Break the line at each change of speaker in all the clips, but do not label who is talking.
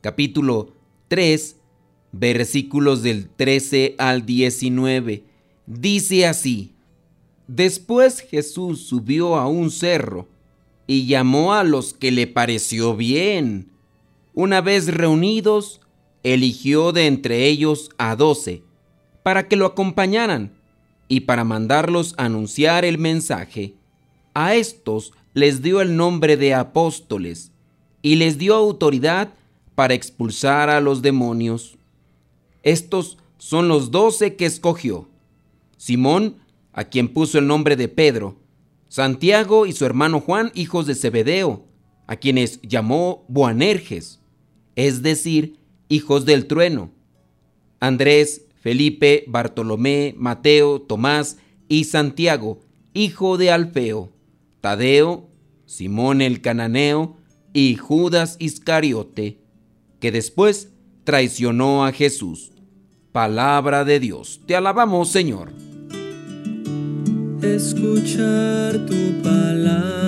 capítulo 3, versículos del 13 al 19. Dice así, Después Jesús subió a un cerro y llamó a los que le pareció bien. Una vez reunidos, eligió de entre ellos a doce, para que lo acompañaran y para mandarlos anunciar el mensaje. A estos les dio el nombre de apóstoles y les dio autoridad para expulsar a los demonios. Estos son los doce que escogió. Simón, a quien puso el nombre de Pedro, Santiago y su hermano Juan, hijos de Zebedeo, a quienes llamó Boanerges, es decir, hijos del trueno, Andrés, Felipe, Bartolomé, Mateo, Tomás y Santiago, hijo de Alfeo, Tadeo, Simón el cananeo y Judas Iscariote, que después traicionó a Jesús. Palabra de Dios. Te alabamos, Señor.
Escuchar tu palabra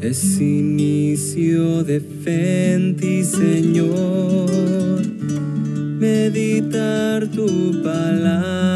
es inicio de fe en ti, Señor. Meditar tu palabra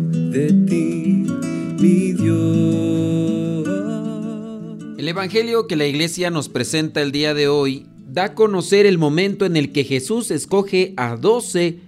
Evangelio que la iglesia nos presenta el día de hoy da a conocer el momento en el que Jesús escoge a doce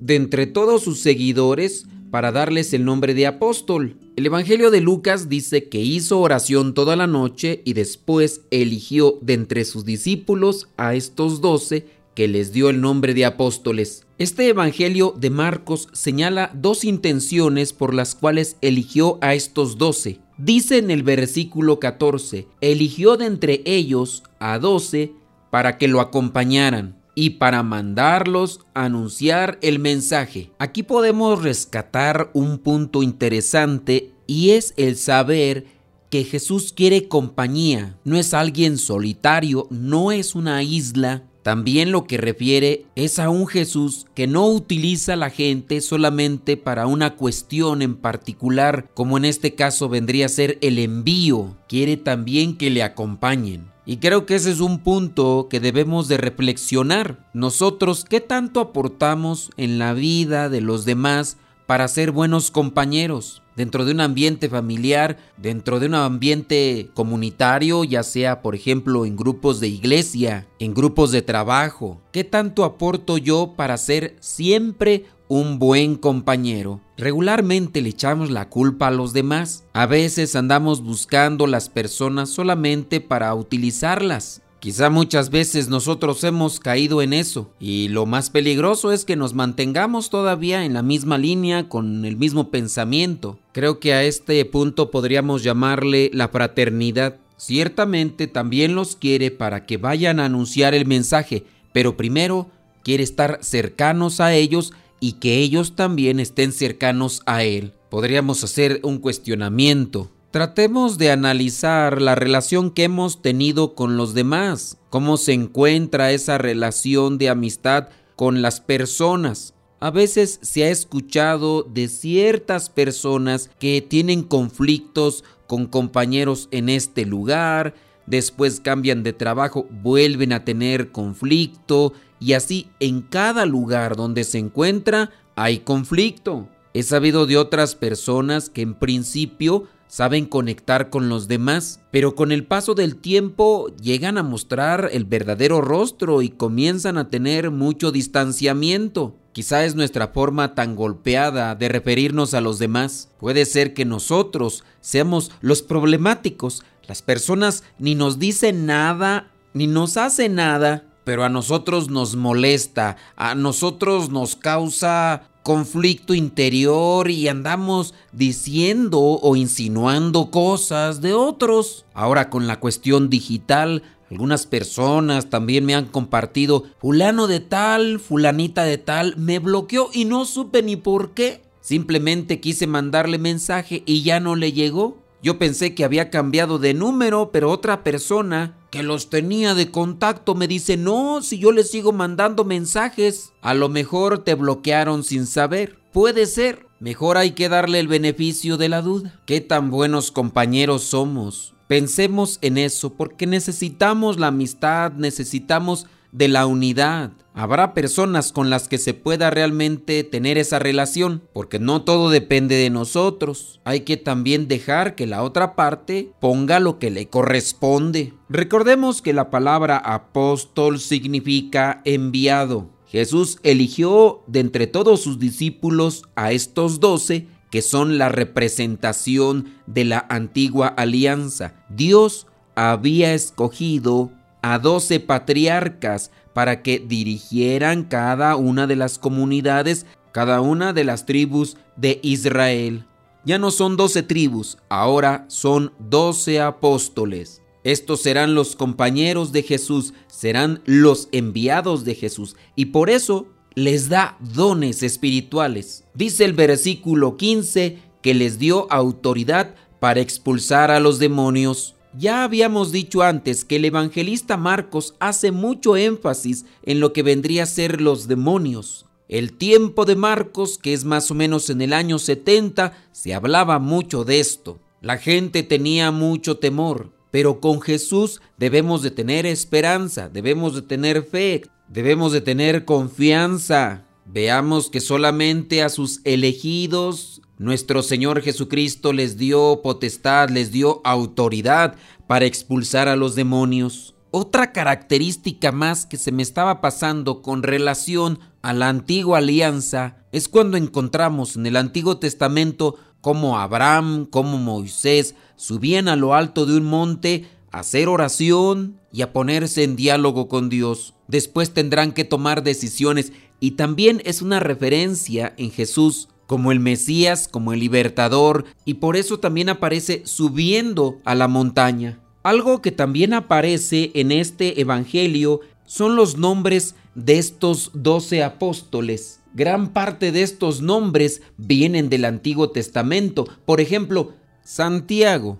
de entre todos sus seguidores para darles el nombre de apóstol. El Evangelio de Lucas dice que hizo oración toda la noche y después eligió de entre sus discípulos a estos doce que les dio el nombre de apóstoles. Este Evangelio de Marcos señala dos intenciones por las cuales eligió a estos doce. Dice en el versículo 14, eligió de entre ellos a doce para que lo acompañaran y para mandarlos a anunciar el mensaje. Aquí podemos rescatar un punto interesante y es el saber que Jesús quiere compañía, no es alguien solitario, no es una isla, también lo que refiere es a un Jesús que no utiliza a la gente solamente para una cuestión en particular, como en este caso vendría a ser el envío. Quiere también que le acompañen. Y creo que ese es un punto que debemos de reflexionar. Nosotros, ¿qué tanto aportamos en la vida de los demás para ser buenos compañeros? Dentro de un ambiente familiar, dentro de un ambiente comunitario, ya sea por ejemplo en grupos de iglesia, en grupos de trabajo. ¿Qué tanto aporto yo para ser siempre un buen compañero? Regularmente le echamos la culpa a los demás. A veces andamos buscando las personas solamente para utilizarlas. Quizá muchas veces nosotros hemos caído en eso y lo más peligroso es que nos mantengamos todavía en la misma línea con el mismo pensamiento. Creo que a este punto podríamos llamarle la fraternidad. Ciertamente también los quiere para que vayan a anunciar el mensaje, pero primero quiere estar cercanos a ellos y que ellos también estén cercanos a él. Podríamos hacer un cuestionamiento. Tratemos de analizar la relación que hemos tenido con los demás, cómo se encuentra esa relación de amistad con las personas. A veces se ha escuchado de ciertas personas que tienen conflictos con compañeros en este lugar, después cambian de trabajo, vuelven a tener conflicto y así en cada lugar donde se encuentra hay conflicto. He sabido de otras personas que en principio saben conectar con los demás, pero con el paso del tiempo llegan a mostrar el verdadero rostro y comienzan a tener mucho distanciamiento. Quizá es nuestra forma tan golpeada de referirnos a los demás. Puede ser que nosotros seamos los problemáticos. Las personas ni nos dicen nada, ni nos hacen nada, pero a nosotros nos molesta, a nosotros nos causa conflicto interior y andamos diciendo o insinuando cosas de otros. Ahora con la cuestión digital, algunas personas también me han compartido, fulano de tal, fulanita de tal, me bloqueó y no supe ni por qué. Simplemente quise mandarle mensaje y ya no le llegó. Yo pensé que había cambiado de número, pero otra persona que los tenía de contacto me dice, no, si yo le sigo mandando mensajes, a lo mejor te bloquearon sin saber. Puede ser. Mejor hay que darle el beneficio de la duda. Qué tan buenos compañeros somos. Pensemos en eso porque necesitamos la amistad, necesitamos de la unidad. Habrá personas con las que se pueda realmente tener esa relación, porque no todo depende de nosotros. Hay que también dejar que la otra parte ponga lo que le corresponde. Recordemos que la palabra apóstol significa enviado. Jesús eligió de entre todos sus discípulos a estos doce que son la representación de la antigua alianza. Dios había escogido a doce patriarcas para que dirigieran cada una de las comunidades, cada una de las tribus de Israel. Ya no son doce tribus, ahora son doce apóstoles. Estos serán los compañeros de Jesús, serán los enviados de Jesús, y por eso les da dones espirituales. Dice el versículo 15 que les dio autoridad para expulsar a los demonios. Ya habíamos dicho antes que el evangelista Marcos hace mucho énfasis en lo que vendría a ser los demonios. El tiempo de Marcos, que es más o menos en el año 70, se hablaba mucho de esto. La gente tenía mucho temor, pero con Jesús debemos de tener esperanza, debemos de tener fe, debemos de tener confianza. Veamos que solamente a sus elegidos nuestro Señor Jesucristo les dio potestad, les dio autoridad para expulsar a los demonios. Otra característica más que se me estaba pasando con relación a la antigua alianza es cuando encontramos en el Antiguo Testamento cómo Abraham, como Moisés subían a lo alto de un monte a hacer oración y a ponerse en diálogo con Dios. Después tendrán que tomar decisiones y también es una referencia en Jesús como el Mesías, como el libertador, y por eso también aparece subiendo a la montaña. Algo que también aparece en este Evangelio son los nombres de estos doce apóstoles. Gran parte de estos nombres vienen del Antiguo Testamento. Por ejemplo, Santiago.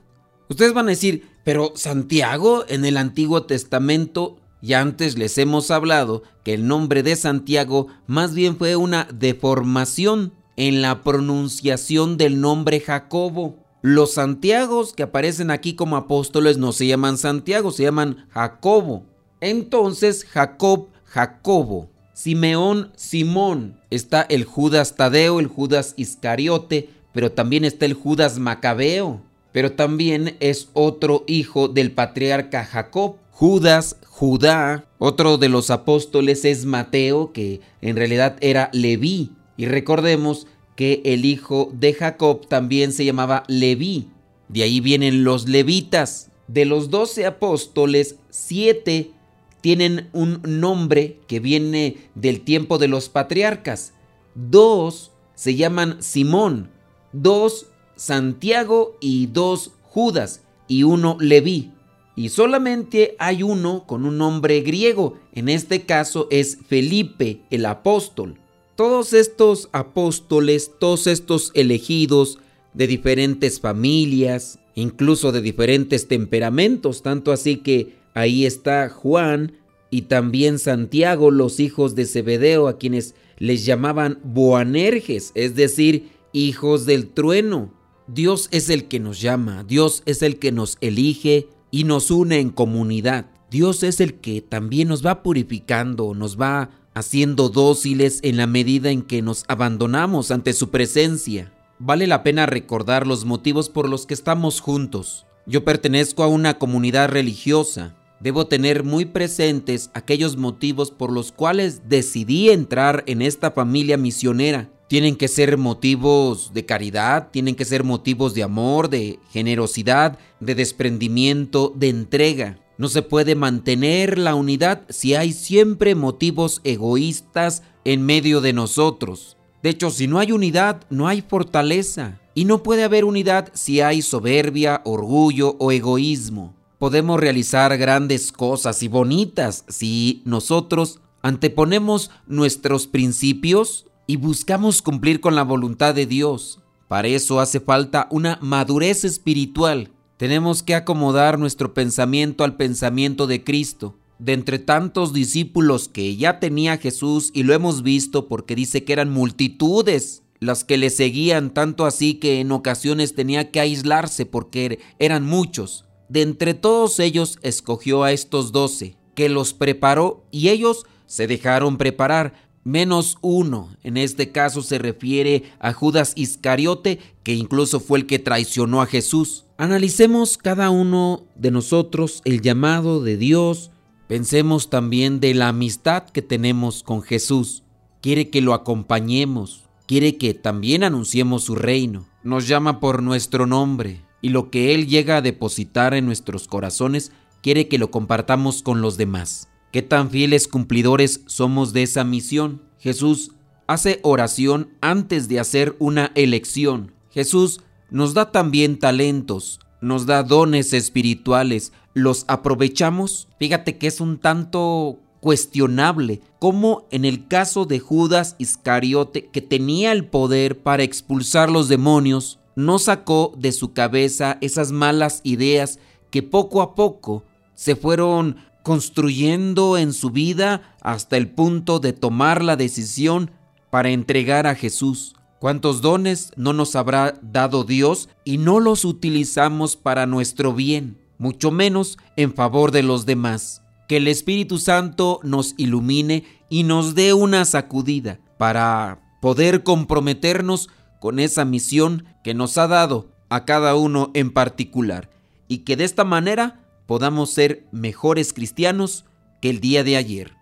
Ustedes van a decir, pero Santiago en el Antiguo Testamento, ya antes les hemos hablado que el nombre de Santiago más bien fue una deformación en la pronunciación del nombre Jacobo. Los Santiagos que aparecen aquí como apóstoles no se llaman Santiago, se llaman Jacobo. Entonces Jacob, Jacobo. Simeón, Simón. Está el Judas Tadeo, el Judas Iscariote, pero también está el Judas Macabeo. Pero también es otro hijo del patriarca Jacob. Judas, Judá. Otro de los apóstoles es Mateo, que en realidad era Leví. Y recordemos que el hijo de Jacob también se llamaba Leví. De ahí vienen los levitas. De los doce apóstoles, siete tienen un nombre que viene del tiempo de los patriarcas. Dos se llaman Simón, dos Santiago y dos Judas y uno Leví. Y solamente hay uno con un nombre griego, en este caso es Felipe el apóstol. Todos estos apóstoles, todos estos elegidos de diferentes familias, incluso de diferentes temperamentos, tanto así que ahí está Juan y también Santiago, los hijos de Zebedeo, a quienes les llamaban Boanerges, es decir, hijos del trueno. Dios es el que nos llama, Dios es el que nos elige y nos une en comunidad. Dios es el que también nos va purificando, nos va haciendo dóciles en la medida en que nos abandonamos ante su presencia. vale la pena recordar los motivos por los que estamos juntos. Yo pertenezco a una comunidad religiosa. Debo tener muy presentes aquellos motivos por los cuales decidí entrar en esta familia misionera. Tienen que ser motivos de caridad, tienen que ser motivos de amor, de generosidad, de desprendimiento, de entrega. No se puede mantener la unidad si hay siempre motivos egoístas en medio de nosotros. De hecho, si no hay unidad, no hay fortaleza. Y no puede haber unidad si hay soberbia, orgullo o egoísmo. Podemos realizar grandes cosas y bonitas si nosotros anteponemos nuestros principios y buscamos cumplir con la voluntad de Dios. Para eso hace falta una madurez espiritual. Tenemos que acomodar nuestro pensamiento al pensamiento de Cristo. De entre tantos discípulos que ya tenía Jesús y lo hemos visto porque dice que eran multitudes las que le seguían tanto así que en ocasiones tenía que aislarse porque eran muchos. De entre todos ellos escogió a estos doce, que los preparó y ellos se dejaron preparar, menos uno. En este caso se refiere a Judas Iscariote, que incluso fue el que traicionó a Jesús. Analicemos cada uno de nosotros el llamado de Dios. Pensemos también de la amistad que tenemos con Jesús. Quiere que lo acompañemos, quiere que también anunciemos su reino. Nos llama por nuestro nombre y lo que Él llega a depositar en nuestros corazones quiere que lo compartamos con los demás. ¿Qué tan fieles cumplidores somos de esa misión? Jesús hace oración antes de hacer una elección. Jesús nos da también talentos, nos da dones espirituales. ¿Los aprovechamos? Fíjate que es un tanto cuestionable, como en el caso de Judas Iscariote, que tenía el poder para expulsar los demonios, no sacó de su cabeza esas malas ideas que poco a poco se fueron construyendo en su vida hasta el punto de tomar la decisión para entregar a Jesús. ¿Cuántos dones no nos habrá dado Dios y no los utilizamos para nuestro bien, mucho menos en favor de los demás? que el Espíritu Santo nos ilumine y nos dé una sacudida para poder comprometernos con esa misión que nos ha dado a cada uno en particular y que de esta manera podamos ser mejores cristianos que el día de ayer.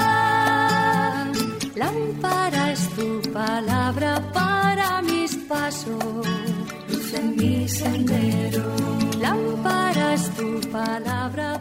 Luz en mi sendero. Lámpara es tu palabra